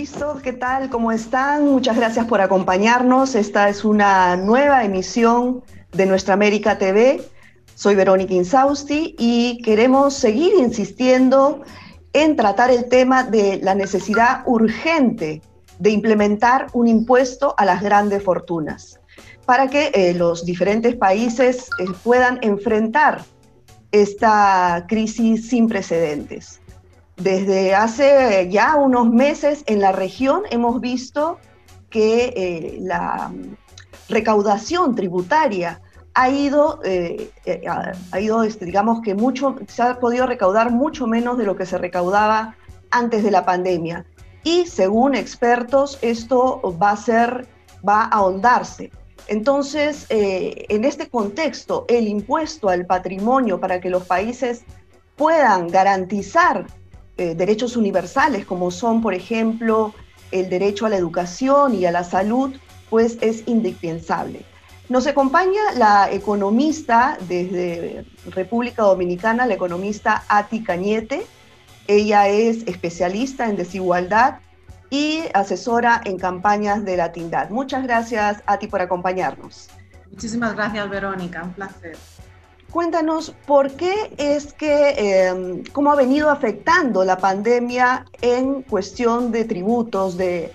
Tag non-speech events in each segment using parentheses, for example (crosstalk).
Listo, ¿qué tal? ¿Cómo están? Muchas gracias por acompañarnos. Esta es una nueva emisión de Nuestra América TV. Soy Verónica Insausti y queremos seguir insistiendo en tratar el tema de la necesidad urgente de implementar un impuesto a las grandes fortunas para que eh, los diferentes países eh, puedan enfrentar esta crisis sin precedentes. Desde hace ya unos meses en la región hemos visto que eh, la recaudación tributaria ha ido, eh, eh, ha ido este, digamos que mucho, se ha podido recaudar mucho menos de lo que se recaudaba antes de la pandemia. Y según expertos, esto va a ser, va a ahondarse. Entonces, en este contexto, el impuesto al patrimonio para que los países puedan garantizar eh, derechos universales, como son, por ejemplo, el derecho a la educación y a la salud, pues es indispensable. Nos acompaña la economista desde República Dominicana, la economista Ati Cañete. Ella es especialista en desigualdad y asesora en campañas de la Tindad. Muchas gracias, Ati, por acompañarnos. Muchísimas gracias, Verónica. Un placer. Cuéntanos por qué es que, em, cómo ha venido afectando la pandemia en cuestión de tributos, de,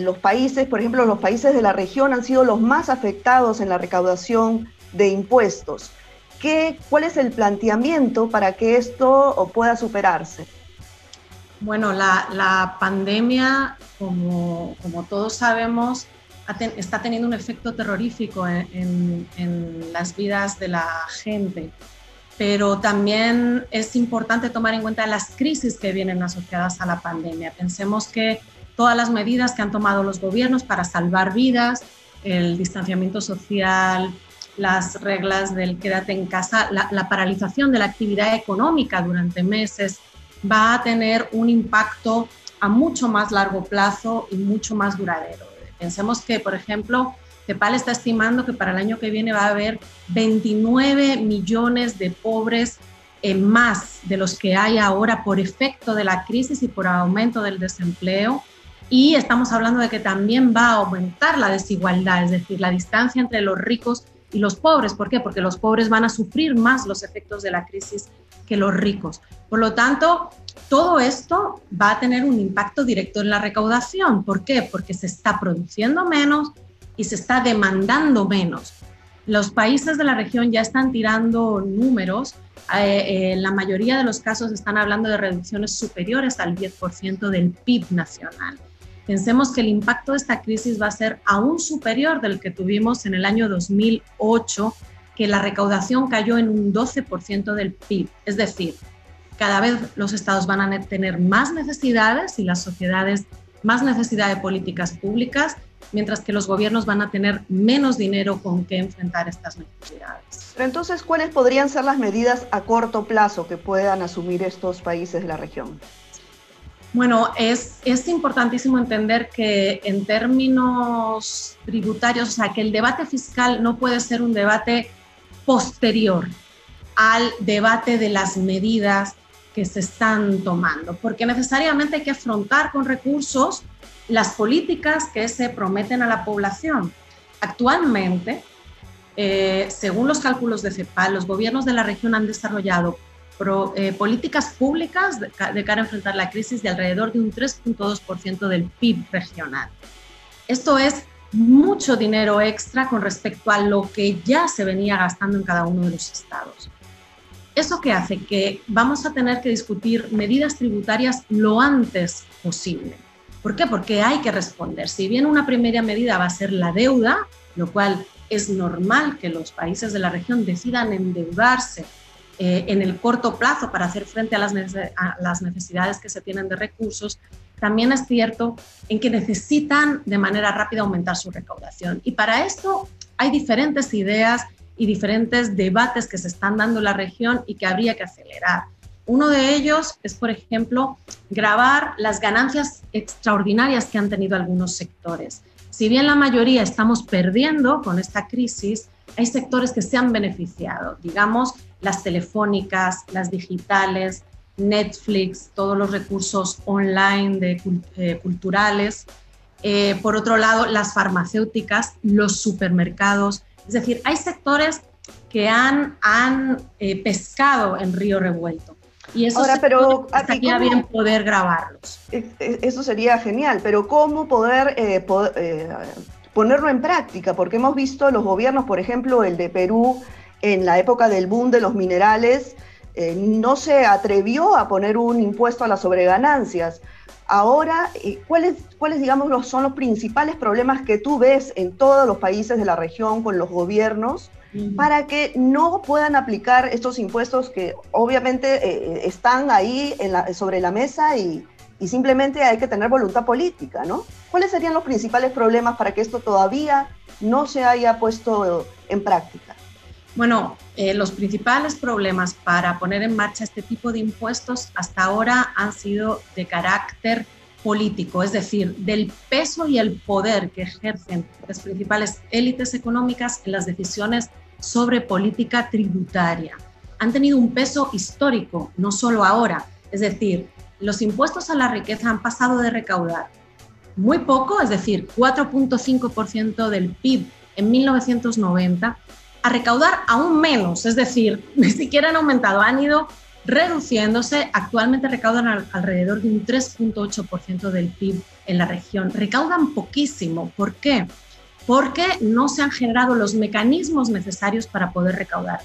los países, por ejemplo, los países de la región han sido los más afectados en la recaudación de impuestos. ¿Qué, ¿Cuál es el planteamiento para que esto pueda superarse? Bueno, la, la pandemia, como, como todos sabemos, está teniendo un efecto terrorífico en, las vidas de la gente. Pero también es importante tomar en cuenta las crisis que vienen asociadas a la pandemia. Pensemos que todas las medidas que han tomado los gobiernos para salvar vidas, el distanciamiento social, las reglas del quédate en casa, la, la, paralización de la actividad económica durante meses va a tener un impacto a mucho más largo plazo y mucho más duradero. Pensemos que, por ejemplo, CEPAL está estimando que para el año que viene va a haber 29 millones de pobres en más de los que hay ahora por efecto de la crisis y por aumento del desempleo. Y estamos hablando de que también va a aumentar la desigualdad, es decir, la distancia entre los ricos y los pobres. ¿Por qué? Porque los pobres van a sufrir más los efectos de la crisis que los ricos. Por lo tanto, todo esto va a tener un impacto directo en la recaudación. ¿Por qué? Porque se está produciendo menos y se está demandando menos. Los países de la región ya están tirando números. Eh, en la mayoría de los casos están hablando de reducciones superiores al 10% del PIB nacional. Pensemos que el impacto de esta crisis va a ser aún superior del que tuvimos en el año 2008, que la recaudación cayó en un 12% del PIB. Es decir, cada vez los estados van a tener más necesidades y las sociedades más necesidad de políticas públicas, mientras que los gobiernos van a tener menos dinero con que enfrentar estas necesidades. Pero entonces, ¿cuáles podrían ser las medidas a corto plazo que puedan asumir estos países de la región? Bueno, es, es importantísimo entender que en términos tributarios, o sea, que el debate fiscal no puede ser un debate posterior al debate de las medidas que se están tomando, porque necesariamente hay que afrontar con recursos las políticas que se prometen a la población. Actualmente, eh, según los cálculos de CEPAL, los gobiernos de la región han desarrollado eh, políticas públicas de, de, cara a enfrentar la crisis de alrededor de un 3.2% del PIB regional. Esto es mucho dinero extra con respecto a lo que ya se venía gastando en cada uno de los estados. ¿Eso qué hace? Que vamos a tener que discutir medidas tributarias lo antes posible. ¿Por qué? Porque hay que responder. Si bien una primera medida va a ser la deuda, lo cual es normal que los países de la región decidan endeudarse eh, en el corto plazo para hacer frente a las, a las necesidades que se tienen de recursos, también es cierto en que necesitan de manera rápida aumentar su recaudación. Y para esto hay diferentes ideas y diferentes debates que se están dando en la región y que habría que acelerar. Uno de ellos es, por ejemplo, grabar las ganancias extraordinarias que han tenido algunos sectores. Si bien la mayoría estamos perdiendo con esta crisis, hay sectores que se han beneficiado, digamos, las telefónicas, las digitales, Netflix, todos los recursos online de, eh, culturales. Eh, por otro lado, las farmacéuticas, los supermercados. Es decir, hay sectores que han, han eh, pescado en río revuelto. Y eso Ahora, pero estaría bien poder grabarlos. Eso sería genial, pero ¿cómo poder, ponerlo en práctica? Porque hemos visto los gobiernos, por ejemplo, el de Perú, en la época del boom de los minerales, eh, no se atrevió a poner un impuesto a las sobreganancias. Ahora, eh, ¿cuáles, cuáles digamos, son los principales problemas que tú ves en todos los países de la región con los gobiernos para que no puedan aplicar estos impuestos que obviamente eh, están ahí sobre la mesa y, y, simplemente hay que tener voluntad política, ¿no? ¿Cuáles serían los principales problemas para que esto todavía no se haya puesto en práctica? Bueno, eh, los principales problemas para poner en marcha este tipo de impuestos hasta ahora han sido de carácter político, es decir, del peso y el poder que ejercen las principales élites económicas en las decisiones sobre política tributaria. Han tenido un peso histórico, no solo ahora. Es decir, los impuestos a la riqueza han pasado de recaudar muy poco, es decir, 4.5% del PIB en 1990, a recaudar aún menos, es decir, (laughs) ni siquiera han aumentado, han ido reduciéndose, actualmente recaudan alrededor de un 3.8% del PIB en la región. Recaudan poquísimo, ¿por qué? Porque no se han generado los mecanismos necesarios para poder recaudar.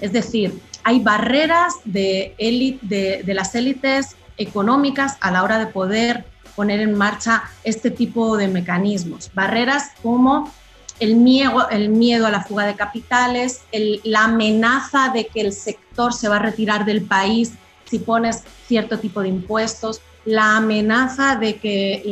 Es decir, hay barreras de, de, de las élites económicas a la hora de poder poner en marcha este tipo de mecanismos. Barreras como el miedo, el miedo a la fuga de capitales, la amenaza de que el sector se va a retirar del país si pones cierto tipo de impuestos, la amenaza de que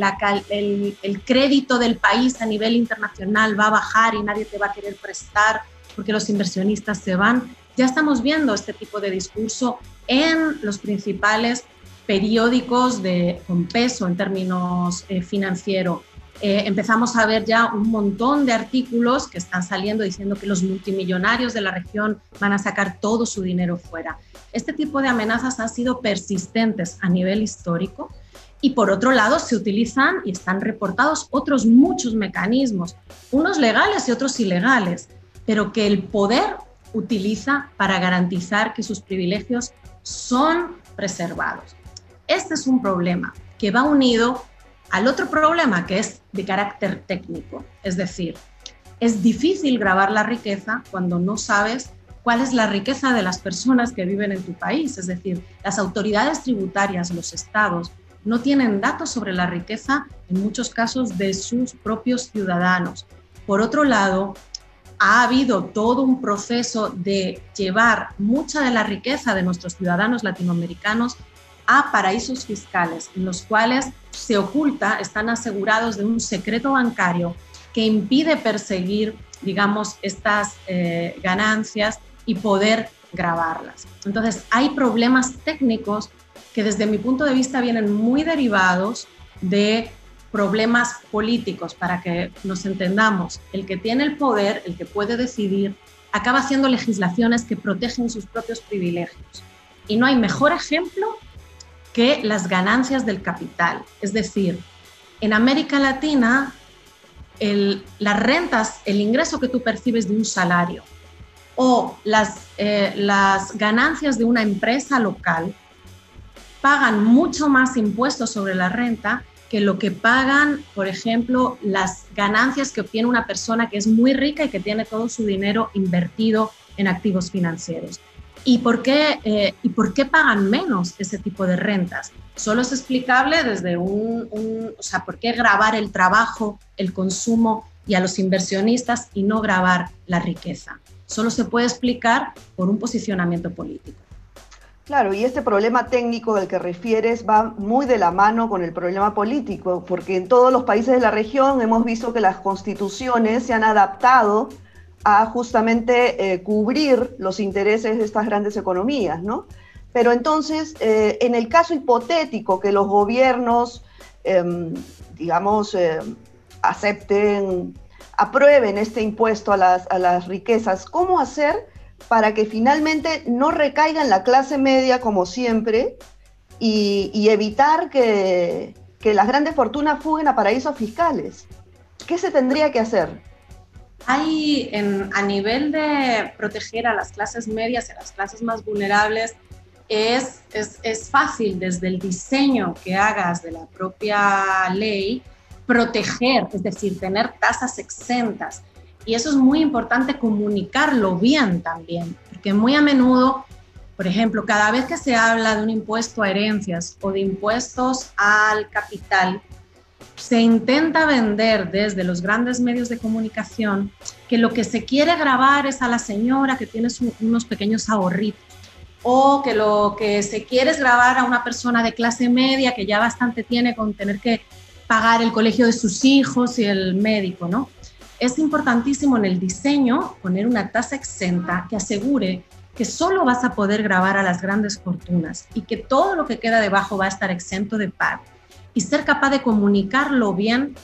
el, el, crédito del país a nivel internacional va a bajar y nadie te va a querer prestar porque los inversionistas se van. Ya estamos viendo este tipo de discurso en los principales periódicos de, con peso en términos eh, financieros eh, empezamos a ver ya un montón de artículos que están saliendo diciendo que los multimillonarios de la región van a sacar todo su dinero fuera. Este tipo de amenazas han sido persistentes a nivel histórico y por otro lado se utilizan y están reportados otros muchos mecanismos, unos legales y otros ilegales, pero que el poder utiliza para garantizar que sus privilegios son preservados. Este es un problema que va unido al otro problema que es de carácter técnico, es decir, es difícil grabar la riqueza cuando no sabes cuál es la riqueza de las personas que viven en tu país, es decir, las autoridades tributarias, los estados, no tienen datos sobre la riqueza en muchos casos de sus propios ciudadanos. Por otro lado, ha habido todo un proceso de llevar mucha de la riqueza de nuestros ciudadanos latinoamericanos a paraísos fiscales, en los cuales se oculta, están asegurados de un secreto bancario que impide perseguir, digamos, estas eh, ganancias y poder grabarlas. Entonces, hay problemas técnicos que desde mi punto de vista vienen muy derivados de problemas políticos, para que nos entendamos. El que tiene el poder, el que puede decidir, acaba haciendo legislaciones que protegen sus propios privilegios. Y no hay mejor ejemplo que las ganancias del capital. Es decir, en América Latina, las rentas, el ingreso que tú percibes de un salario o las, eh, las ganancias de una empresa local pagan mucho más impuestos sobre la renta que lo que pagan, por ejemplo, las ganancias que obtiene una persona que es muy rica y que tiene todo su dinero invertido en activos financieros. ¿Y por, qué, eh, ¿Y por qué pagan menos ese tipo de rentas? Solo es explicable desde un, o sea, ¿por qué grabar el trabajo, el consumo y a los inversionistas y no grabar la riqueza? Solo se puede explicar por un posicionamiento político. Claro, y este problema técnico del que refieres va muy de la mano con el problema político, porque en todos los países de la región hemos visto que las constituciones se han adaptado a justamente eh, cubrir los intereses de estas grandes economías, ¿no? Pero entonces, eh, en el caso hipotético que los gobiernos, em, digamos, em, acepten, aprueben este impuesto a las, a las riquezas, ¿cómo hacer para que finalmente no recaiga en la clase media como siempre y, evitar que, las grandes fortunas fuguen a paraísos fiscales? ¿Qué se tendría que hacer? Hay, a nivel de proteger a las clases medias y a las clases más vulnerables, es, es, es, fácil desde el diseño que hagas de la propia ley proteger, es decir, tener tasas exentas. Y eso es muy importante comunicarlo bien también, porque muy a menudo, por ejemplo, cada vez que se habla de un impuesto a herencias o de impuestos al capital, se intenta vender desde los grandes medios de comunicación que lo que se quiere grabar es a la señora que tiene unos pequeños ahorritos o que lo que se quiere es grabar a una persona de clase media que ya bastante tiene con tener que pagar el colegio de sus hijos y el médico, ¿no? Es importantísimo en el diseño poner una tasa exenta que asegure que solo vas a poder grabar a las grandes fortunas y que todo lo que queda debajo va a estar exento de PAD y ser capaz de comunicarlo bien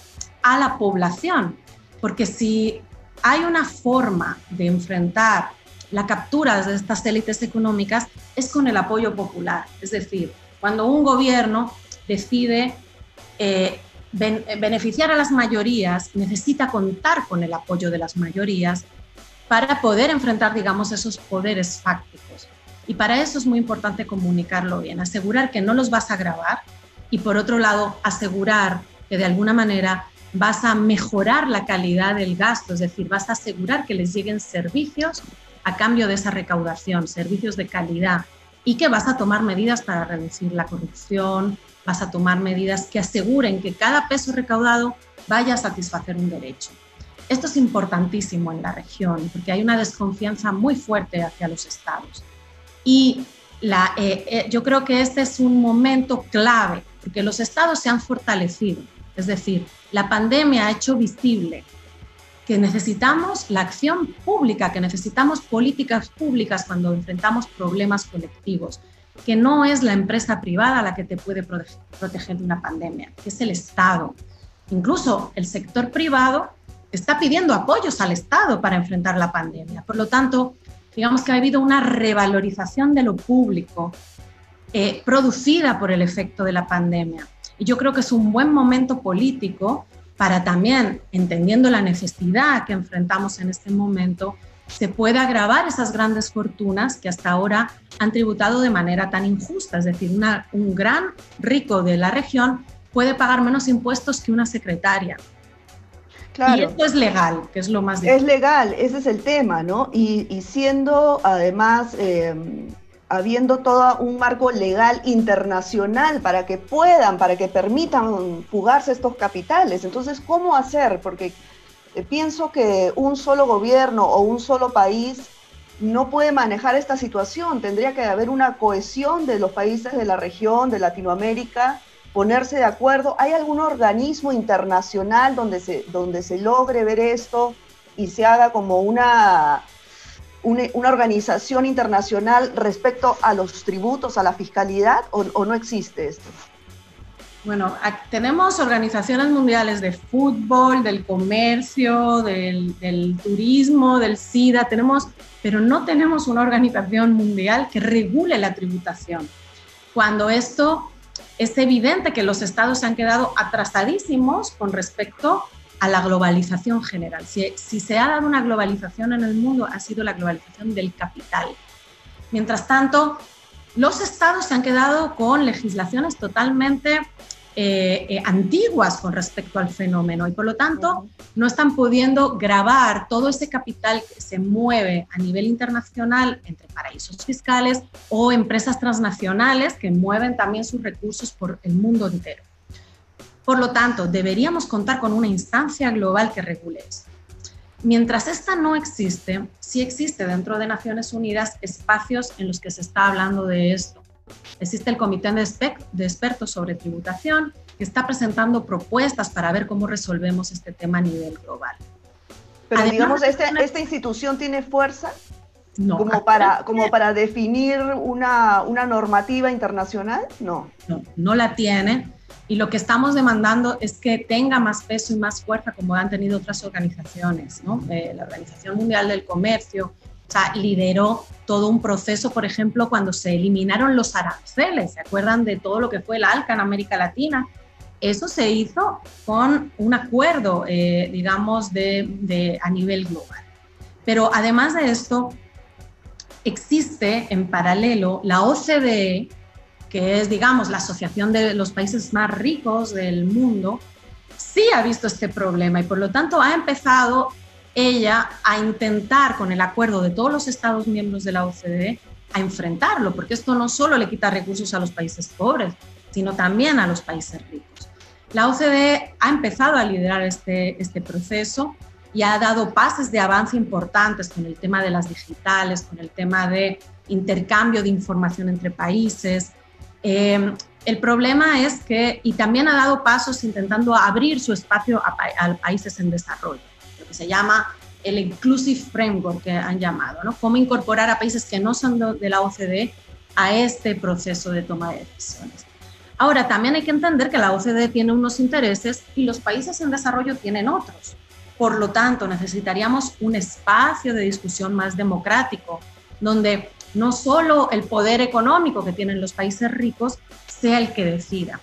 a la población, porque si hay una forma de enfrentar la captura de estas élites económicas es con el apoyo popular, es decir, cuando un gobierno decide eh, beneficiar a las mayorías, necesita contar con el apoyo de las mayorías para poder enfrentar, digamos, esos poderes fácticos. Y para eso es muy importante comunicarlo bien, asegurar que no los vas a grabar y por otro lado, asegurar que de alguna manera vas a mejorar la calidad del gasto, es decir, vas a asegurar que les lleguen servicios a cambio de esa recaudación, servicios de calidad, y que vas a tomar medidas para reducir la corrupción, vas a tomar medidas que aseguren que cada peso recaudado vaya a satisfacer un derecho. Esto es importantísimo en la región porque hay una desconfianza muy fuerte hacia los estados. Y la, eh, eh, yo creo que este es un momento clave porque los estados se han fortalecido. Es decir, la pandemia ha hecho visible que necesitamos la acción pública, que necesitamos políticas públicas cuando enfrentamos problemas colectivos que no es la empresa privada la que te puede proteger de una pandemia, que es el Estado. Incluso el sector privado está pidiendo apoyos al Estado para enfrentar la pandemia. Por lo tanto, digamos que ha habido una revalorización de lo público eh, producida por el efecto de la pandemia. Y yo creo que es un buen momento político para también, entendiendo la necesidad que enfrentamos en este momento, se puede agravar esas grandes fortunas que hasta ahora han tributado de manera tan injusta. Es decir, un gran rico de la región puede pagar menos impuestos que una secretaria. Claro. Y esto es legal, que es lo más difícil. Es legal, ese es el tema, ¿no? Y, siendo además, em, habiendo todo un marco legal internacional para que puedan, para que permitan fugarse estos capitales. Entonces, ¿cómo hacer? Porque eh, pienso que un solo gobierno o un solo país no puede manejar esta situación. Tendría que haber una cohesión de los países de la región, de Latinoamérica, ponerse de acuerdo. ¿Hay algún organismo internacional donde se, donde se logre ver esto y se haga como una, una, organización internacional respecto a los tributos, a la fiscalidad, o no existe esto? Bueno, tenemos organizaciones mundiales de fútbol, del comercio, del, turismo, del SIDA, tenemos, pero no tenemos una organización mundial que regule la tributación. Cuando esto es evidente que los estados se han quedado atrasadísimos con respecto a la globalización general. Si, si se ha dado una globalización en el mundo, ha sido la globalización del capital. Mientras tanto, los estados se han quedado con legislaciones totalmente eh, eh, antiguas con respecto al fenómeno y por lo tanto no están pudiendo grabar todo ese capital que se mueve a nivel internacional entre paraísos fiscales o empresas transnacionales que mueven también sus recursos por el mundo entero. Por lo tanto, deberíamos contar con una instancia global que regule esto. Mientras esta no existe, sí existe dentro de Naciones Unidas espacios en los que se está hablando de esto Existe el Comité de Expertos sobre Tributación que está presentando propuestas para ver cómo resolvemos este tema a nivel global. Pero digamos, este, ¿esta institución tiene fuerza? No. Como para, como para definir una, una normativa internacional? No. No, no la tiene. Y lo que estamos demandando es que tenga más peso y más fuerza como han tenido otras organizaciones. Eh, la Organización Mundial del Comercio, O sea, lideró todo un proceso, por ejemplo, cuando se eliminaron los aranceles, ¿se acuerdan de todo lo que fue el ALCA en América Latina? Eso se hizo con un acuerdo, eh, digamos, de, a nivel global. Pero además de esto, existe en paralelo la OCDE, que es, digamos, la Asociación de los Países Más Ricos del Mundo, sí ha visto este problema y por lo tanto ha empezado ella a intentar, con el acuerdo de todos los Estados miembros de la OCDE, a enfrentarlo, porque esto no solo le quita recursos a los países pobres, sino también a los países ricos. La OCDE ha empezado a liderar este, este proceso y ha dado pases de avance importantes con el tema de las digitales, con el tema de intercambio de información entre países. Eh, el problema es que, y también ha dado pasos intentando abrir su espacio a, a, países en desarrollo, lo que se llama el Inclusive Framework que han llamado, ¿no? Cómo incorporar a países que no son de la OCDE a este proceso de toma de decisiones. Ahora, también hay que entender que la OCDE tiene unos intereses y los países en desarrollo tienen otros. Por lo tanto, necesitaríamos un espacio de discusión más democrático, donde no solo el poder económico que tienen los países ricos sea el que decida.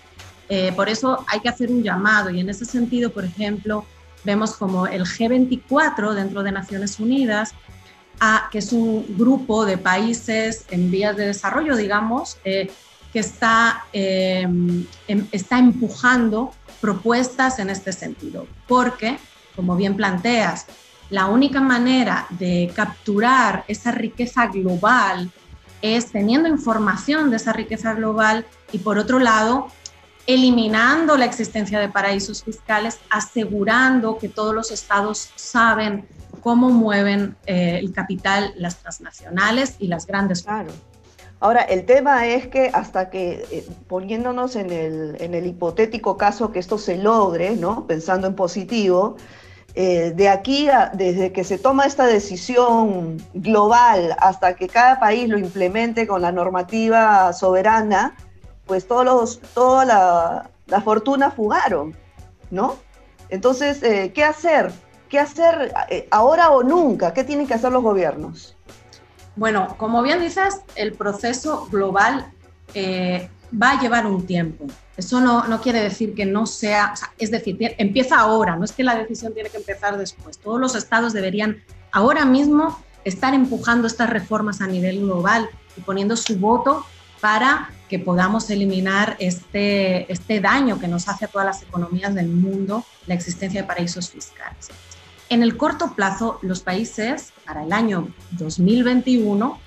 Eh, por eso hay que hacer un llamado y en ese sentido, por ejemplo, vemos como el G24 dentro de Naciones Unidas, que es un grupo de países en vías de desarrollo, digamos, eh, que está, em, em, está empujando propuestas en este sentido, porque, como bien planteas, la única manera de capturar esa riqueza global es teniendo información de esa riqueza global y por otro lado, eliminando la existencia de paraísos fiscales, asegurando que todos los estados saben cómo mueven eh, el capital las transnacionales y las grandes. Claro. Ahora, el tema es que hasta que, eh, poniéndonos en el, en el, hipotético caso que esto se logre, ¿no? pensando en positivo, eh, de aquí, desde que se toma esta decisión global hasta que cada país lo implemente con la normativa soberana, pues todos los, toda la, fortuna fugaron, ¿no? Entonces, eh, ¿qué hacer? ¿Qué hacer ahora o nunca? ¿Qué tienen que hacer los gobiernos? Bueno, como bien dices, el proceso global eh, va a llevar un tiempo. Eso no, no quiere decir que no sea, es decir, empieza ahora, no es que la decisión tiene que empezar después. Todos los estados deberían ahora mismo estar empujando estas reformas a nivel global y poniendo su voto para que podamos eliminar este, este daño que nos hace a todas las economías del mundo la existencia de paraísos fiscales. En el corto plazo, los países para el año 2021,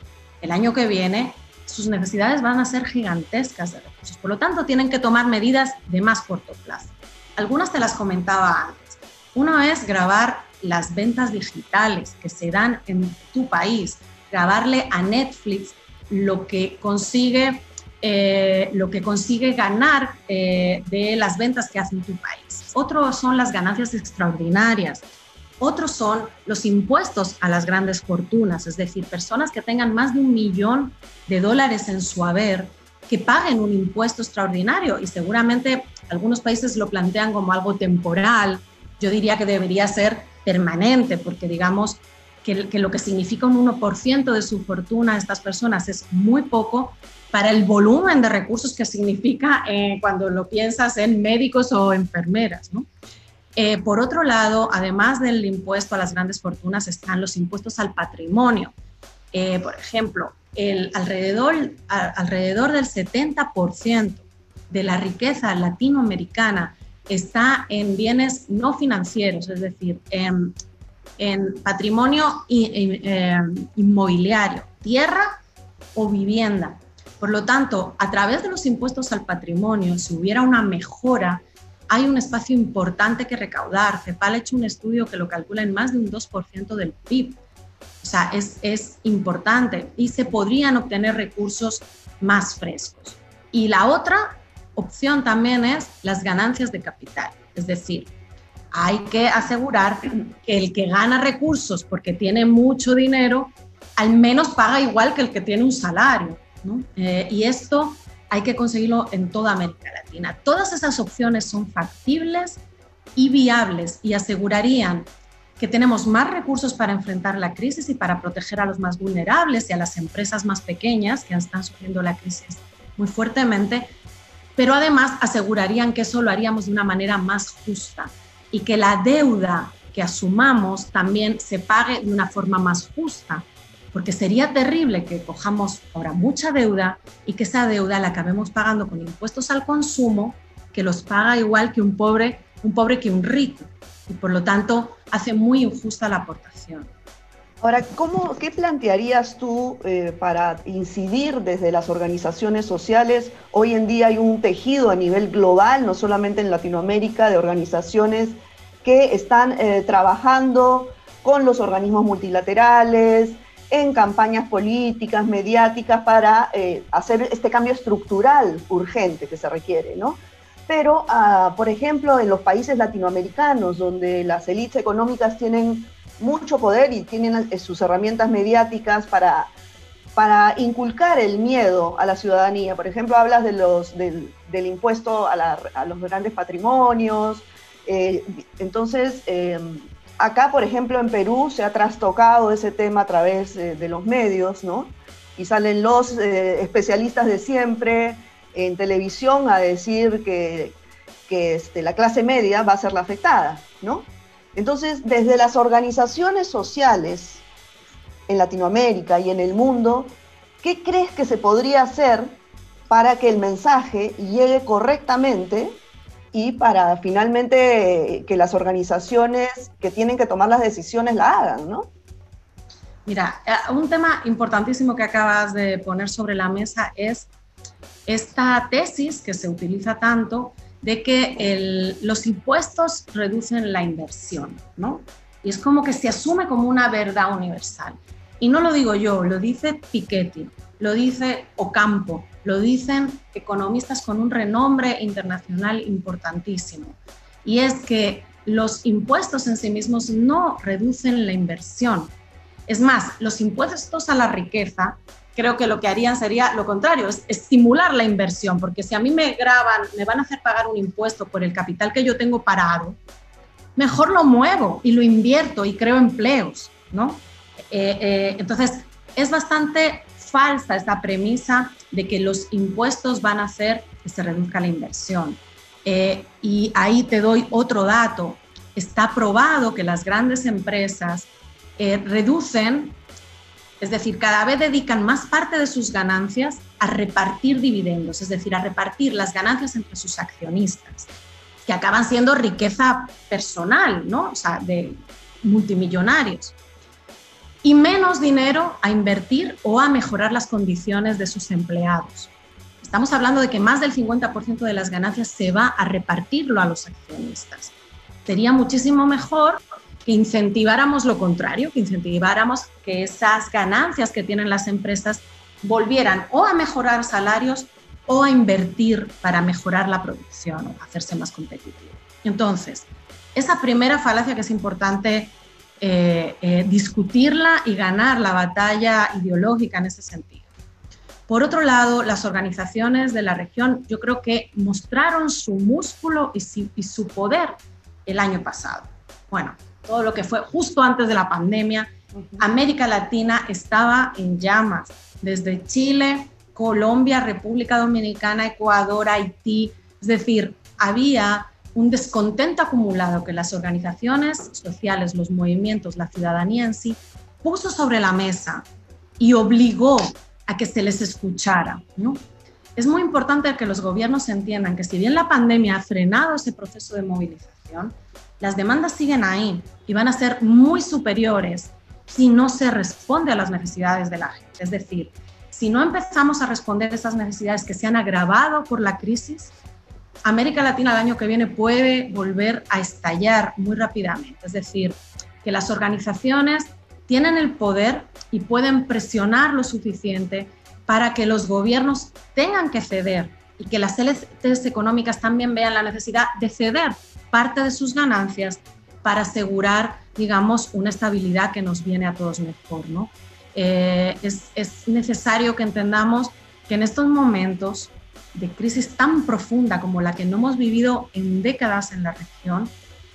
el año que viene, sus necesidades van a ser gigantescas de recursos. Por lo tanto, tienen que tomar medidas de más corto plazo. Algunas te las comentaba antes. Uno es grabar las ventas digitales que se dan en tu país, grabarle a Netflix lo que consigue, eh, lo que consigue ganar eh, de las ventas que hace en tu país. Otro son las ganancias extraordinarias otros son los impuestos a las grandes fortunas, es decir, personas que tengan más de un millón de dólares en su haber, que paguen un impuesto extraordinario y seguramente algunos países lo plantean como algo temporal. Yo diría que debería ser permanente, porque digamos que, lo que significa un 1% de su fortuna a estas personas es muy poco para el volumen de recursos que significa eh, cuando lo piensas en médicos o enfermeras. ¿no? Eh, por otro lado, además del impuesto a las grandes fortunas, están los impuestos al patrimonio. Eh, por ejemplo, el alrededor, alrededor del 70% de la riqueza latinoamericana está en bienes no financieros, es decir, en, patrimonio eh, inmobiliario, tierra o vivienda. Por lo tanto, a través de los impuestos al patrimonio, si hubiera una mejora hay un espacio importante que recaudar. CEPAL ha hecho un estudio que lo calcula en más de un 2% del PIB. O sea, es, es importante y se podrían obtener recursos más frescos. Y la otra opción también es las ganancias de capital. Es decir, hay que asegurar que el que gana recursos porque tiene mucho dinero, al menos paga igual que el que tiene un salario. ¿no? Eh, y esto hay que conseguirlo en toda América Latina. Todas esas opciones son factibles y viables y asegurarían que tenemos más recursos para enfrentar la crisis y para proteger a los más vulnerables y a las empresas más pequeñas que están sufriendo la crisis muy fuertemente, pero además asegurarían que eso lo haríamos de una manera más justa y que la deuda que asumamos también se pague de una forma más justa, porque sería terrible que cojamos ahora mucha deuda y que esa deuda la acabemos pagando con impuestos al consumo, que los paga igual que un pobre, un pobre que un rico y por lo tanto hace muy injusta la aportación. Ahora, ¿cómo, ¿qué plantearías tú eh, para incidir desde las organizaciones sociales? Hoy en día hay un tejido a nivel global, no solamente en Latinoamérica, de organizaciones que están eh, trabajando con los organismos multilaterales, en campañas políticas, mediáticas, para eh, hacer este cambio estructural urgente que se requiere, ¿no? pero ah, por ejemplo en los países latinoamericanos donde las élites económicas tienen mucho poder y tienen eh, sus herramientas mediáticas para, para inculcar el miedo a la ciudadanía. Por ejemplo, hablas de los, del, impuesto a, los grandes patrimonios. Eh, entonces, em, acá, por ejemplo, en Perú se ha trastocado ese tema a través de los medios, ¿no? Y salen los eh, especialistas de siempre, en televisión a decir que, este, la clase media va a ser la afectada, ¿no? Entonces, desde las organizaciones sociales en Latinoamérica y en el mundo, ¿qué crees que se podría hacer para que el mensaje llegue correctamente y para finalmente que las organizaciones que tienen que tomar las decisiones la hagan, ¿no? Mira, eh, un tema importantísimo que acabas de poner sobre la mesa es esta tesis que se utiliza tanto de que los impuestos reducen la inversión, ¿no? Y es como que se asume como una verdad universal. Y no lo digo yo, lo dice Piketty, lo dice Ocampo, lo dicen economistas con un renombre internacional importantísimo. Y es que los impuestos en sí mismos no reducen la inversión. Es más, los impuestos a la riqueza creo que lo que harían sería lo contrario, es estimular la inversión, porque si a mí me graban, me van a hacer pagar un impuesto por el capital que yo tengo parado, mejor lo muevo y lo invierto y creo empleos, ¿no? Eh, eh, entonces, es bastante falsa esta premisa de que los impuestos van a hacer que se reduzca la inversión. Eh, y ahí te doy otro dato. Está probado que las grandes empresas reducen es decir, cada vez dedican más parte de sus ganancias a repartir dividendos, es decir, a repartir las ganancias entre sus accionistas, que acaban siendo riqueza personal, ¿no? O sea, de multimillonarios. Y menos dinero a invertir o a mejorar las condiciones de sus empleados. Estamos hablando de que más del 50% de las ganancias se va a repartirlo a los accionistas. Sería muchísimo mejor que incentiváramos lo contrario, que incentiváramos que esas ganancias que tienen las empresas volvieran o a mejorar salarios o a invertir para mejorar la producción o hacerse más competitivo. Entonces, esa primera falacia que es importante eh, eh, discutirla y ganar la batalla ideológica en ese sentido. Por otro lado, las organizaciones de la región yo creo que mostraron su músculo y, y su poder el año pasado. Bueno, todo lo que fue justo antes de la pandemia, América Latina estaba en llamas, desde Chile, Colombia, República Dominicana, Ecuador, Haití, es decir, había un descontento acumulado que las organizaciones sociales, los movimientos, la ciudadanía en sí, puso sobre la mesa y obligó a que se les escuchara. Es muy importante que los gobiernos entiendan que si bien la pandemia ha frenado ese proceso de movilización, las demandas siguen ahí y van a ser muy superiores si no se responde a las necesidades de la gente. Es decir, si no empezamos a responder a esas necesidades que se han agravado por la crisis, América Latina el año que viene puede volver a estallar muy rápidamente. Es decir, que las organizaciones tienen el poder y pueden presionar lo suficiente para que los gobiernos tengan que ceder y que las élites económicas también vean la necesidad de ceder parte de sus ganancias para asegurar, digamos, una estabilidad que nos viene a todos mejor, ¿no? Eh, es, es necesario que entendamos que en estos momentos de crisis tan profunda como la que no hemos vivido en décadas en la región,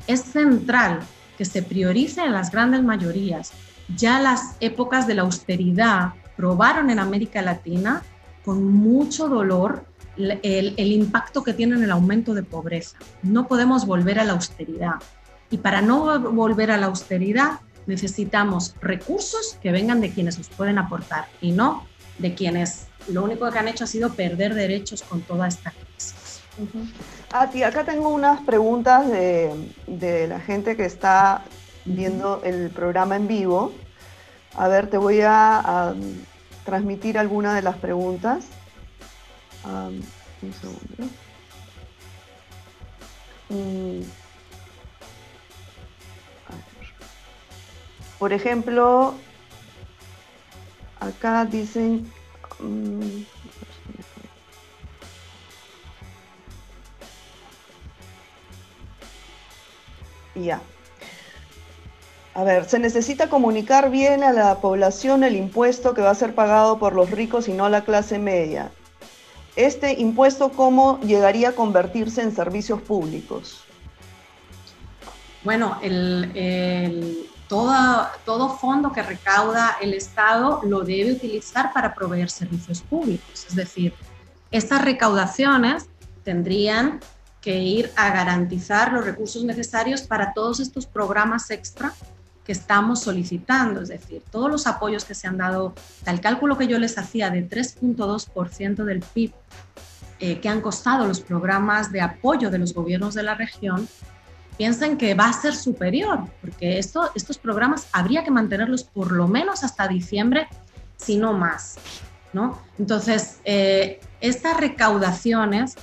es central que se priorice en las grandes mayorías. Ya las épocas de la austeridad probaron en América Latina con mucho dolor el, impacto que tiene en el aumento de pobreza. No podemos volver a la austeridad. Y para no volver a la austeridad necesitamos recursos que vengan de quienes nos pueden aportar y no de quienes lo único que han hecho ha sido perder derechos con toda esta crisis. A ti, acá tengo unas preguntas de, de, la gente que está viendo el programa en vivo. A ver, te voy a, a transmitir alguna de las preguntas. Um, un segundo. Mm. Por ejemplo, acá dicen... Um, Ya. A ver, se necesita comunicar bien a la población el impuesto que va a ser pagado por los ricos y no la clase media. Este impuesto, ¿cómo llegaría a convertirse en servicios públicos? Bueno, el, todo, fondo que recauda el Estado lo debe utilizar para proveer servicios públicos. Es decir, estas recaudaciones tendrían que ir a garantizar los recursos necesarios para todos estos programas extra que estamos solicitando, es decir, todos los apoyos que se han dado, tal cálculo que yo les hacía de 3.2% del PIB eh, que han costado los programas de apoyo de los gobiernos de la región, piensen que va a ser superior, porque esto, estos programas habría que mantenerlos por lo menos hasta diciembre, si no más. ¿no? Entonces, eh, estas recaudaciones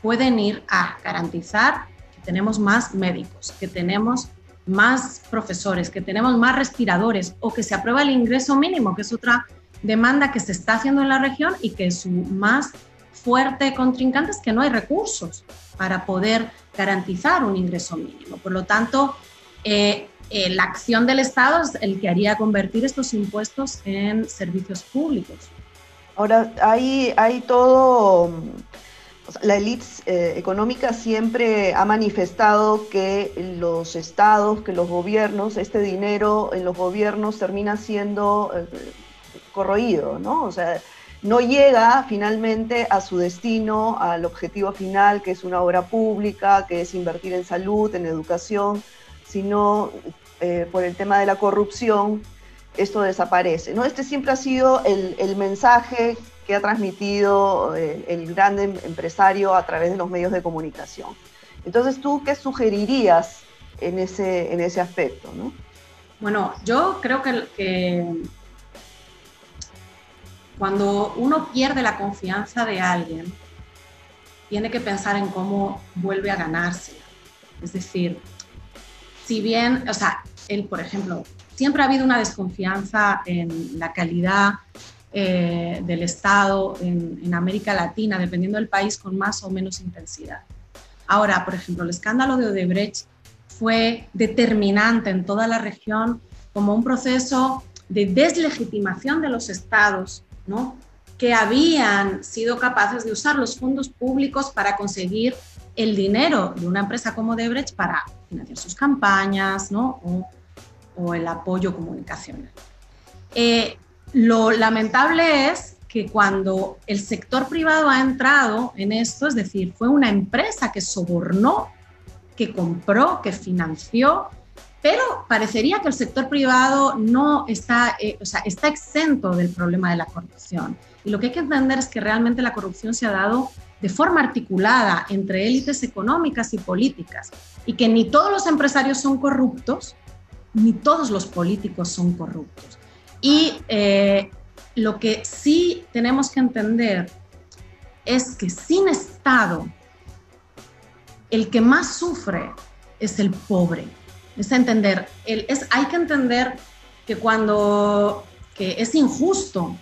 pueden ir a garantizar que tenemos más médicos, que tenemos más profesores, que tenemos más respiradores o que se aprueba el ingreso mínimo, que es otra demanda que se está haciendo en la región y que su más fuerte contrincante es que no hay recursos para poder garantizar un ingreso mínimo. Por lo tanto, eh, eh, la acción del Estado es el que haría convertir estos impuestos en servicios públicos. Ahora, hay, hay todo la élite eh, económica siempre ha manifestado que los estados, que los gobiernos, este dinero en los gobiernos termina siendo eh, corroído, ¿no? O sea, no llega finalmente a su destino, al objetivo final, que es una obra pública, que es invertir en salud, en educación, sino eh, por el tema de la corrupción, esto desaparece. ¿no? Este siempre ha sido el, el mensaje que ha transmitido eh, el gran em, empresario a través de los medios de comunicación. Entonces, ¿tú qué sugerirías en ese, en ese aspecto? ¿no? Bueno, yo creo que cuando uno pierde la confianza de alguien, tiene que pensar en cómo vuelve a ganársela. Es decir, si bien, o sea, él, por ejemplo, siempre ha habido una desconfianza en la calidad eh, del Estado en, América Latina, dependiendo del país, con más o menos intensidad. Ahora, por ejemplo, el escándalo de Odebrecht fue determinante en toda la región como un proceso de deslegitimación de los estados, ¿no? que habían sido capaces de usar los fondos públicos para conseguir el dinero de una empresa como Odebrecht para financiar sus campañas ¿no? o, el apoyo comunicacional. Eh, lo lamentable es que cuando el sector privado ha entrado en esto, es decir, fue una empresa que sobornó, que compró, que financió, pero parecería que el sector privado no está, eh, o sea, está exento del problema de la corrupción. Y lo que hay que entender es que realmente la corrupción se ha dado de forma articulada entre élites económicas y políticas, y que ni todos los empresarios son corruptos, ni todos los políticos son corruptos. Y eh, lo que sí tenemos que entender es que sin Estado, el que más sufre es el pobre. Es entender, es, hay que entender que cuando, que es injusto,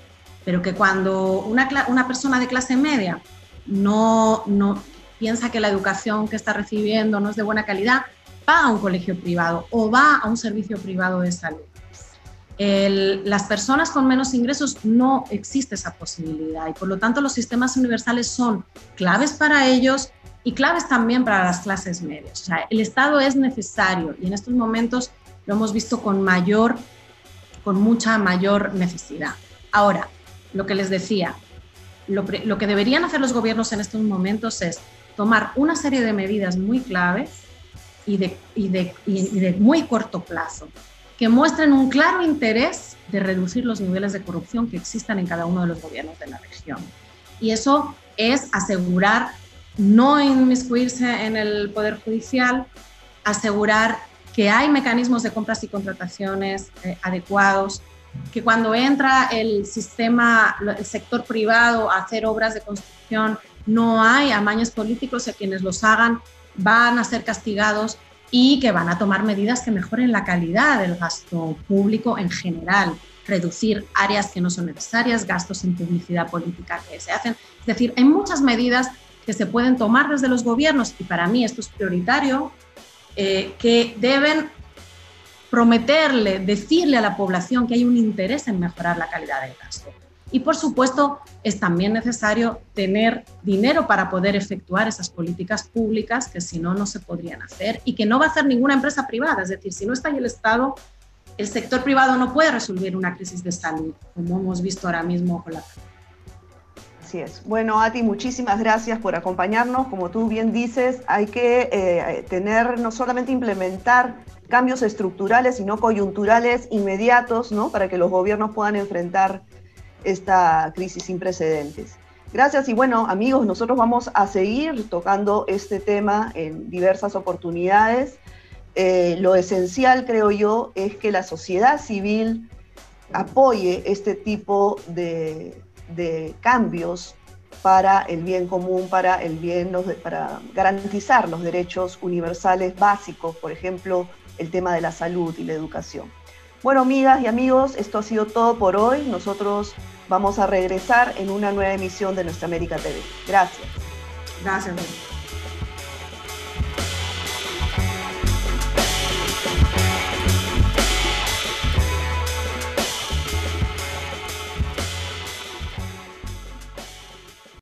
pero que cuando una, una persona de clase media no, no piensa que la educación que está recibiendo no es de buena calidad, va a un colegio privado o va a un servicio privado de salud. Las personas con menos ingresos no existe esa posibilidad y por lo tanto los sistemas universales son claves para ellos y claves también para las clases medias. O sea, el Estado es necesario y en estos momentos lo hemos visto con mayor, con mucha mayor necesidad. Ahora, lo que les decía, lo, que deberían hacer los gobiernos en estos momentos es tomar una serie de medidas muy claves y de muy corto plazo que muestren un claro interés de reducir los niveles de corrupción que existan en cada uno de los gobiernos de la región. Y eso es asegurar no inmiscuirse en el Poder Judicial, asegurar que hay mecanismos de compras y contrataciones eh, adecuados, que cuando entra el sistema, el sector privado a hacer obras de construcción, no hay amaños políticos y quienes los hagan van a ser castigados y que van a tomar medidas que mejoren la calidad del gasto público en general, reducir áreas que no son necesarias, gastos en publicidad política que se hacen. Es decir, hay muchas medidas que se pueden tomar desde los gobiernos y para mí esto es prioritario, eh, que deben prometerle, decirle a la población que hay un interés en mejorar la calidad del gasto. Y por supuesto, es también necesario tener dinero para poder efectuar esas políticas públicas que si no, no se podrían hacer y que no va a hacer ninguna empresa privada. Es decir, si no está ahí el Estado, el sector privado no puede resolver una crisis de salud, como hemos visto ahora mismo con la Así es. Bueno, Ati, muchísimas gracias por acompañarnos. Como tú bien dices, hay que eh, tener, no solamente implementar cambios estructurales, sino coyunturales inmediatos, ¿no? Para que los gobiernos puedan enfrentar esta crisis sin precedentes. Gracias y bueno, amigos, nosotros vamos a seguir tocando este tema en diversas oportunidades. Eh, lo esencial, creo yo, es que la sociedad civil apoye este tipo de, cambios para el bien común, para el bien, para garantizar los derechos universales básicos, por ejemplo, el tema de la salud y la educación. Bueno, amigas y amigos, esto ha sido todo por hoy. Nosotros vamos a regresar en una nueva emisión de Nuestra América TV. Gracias. Gracias.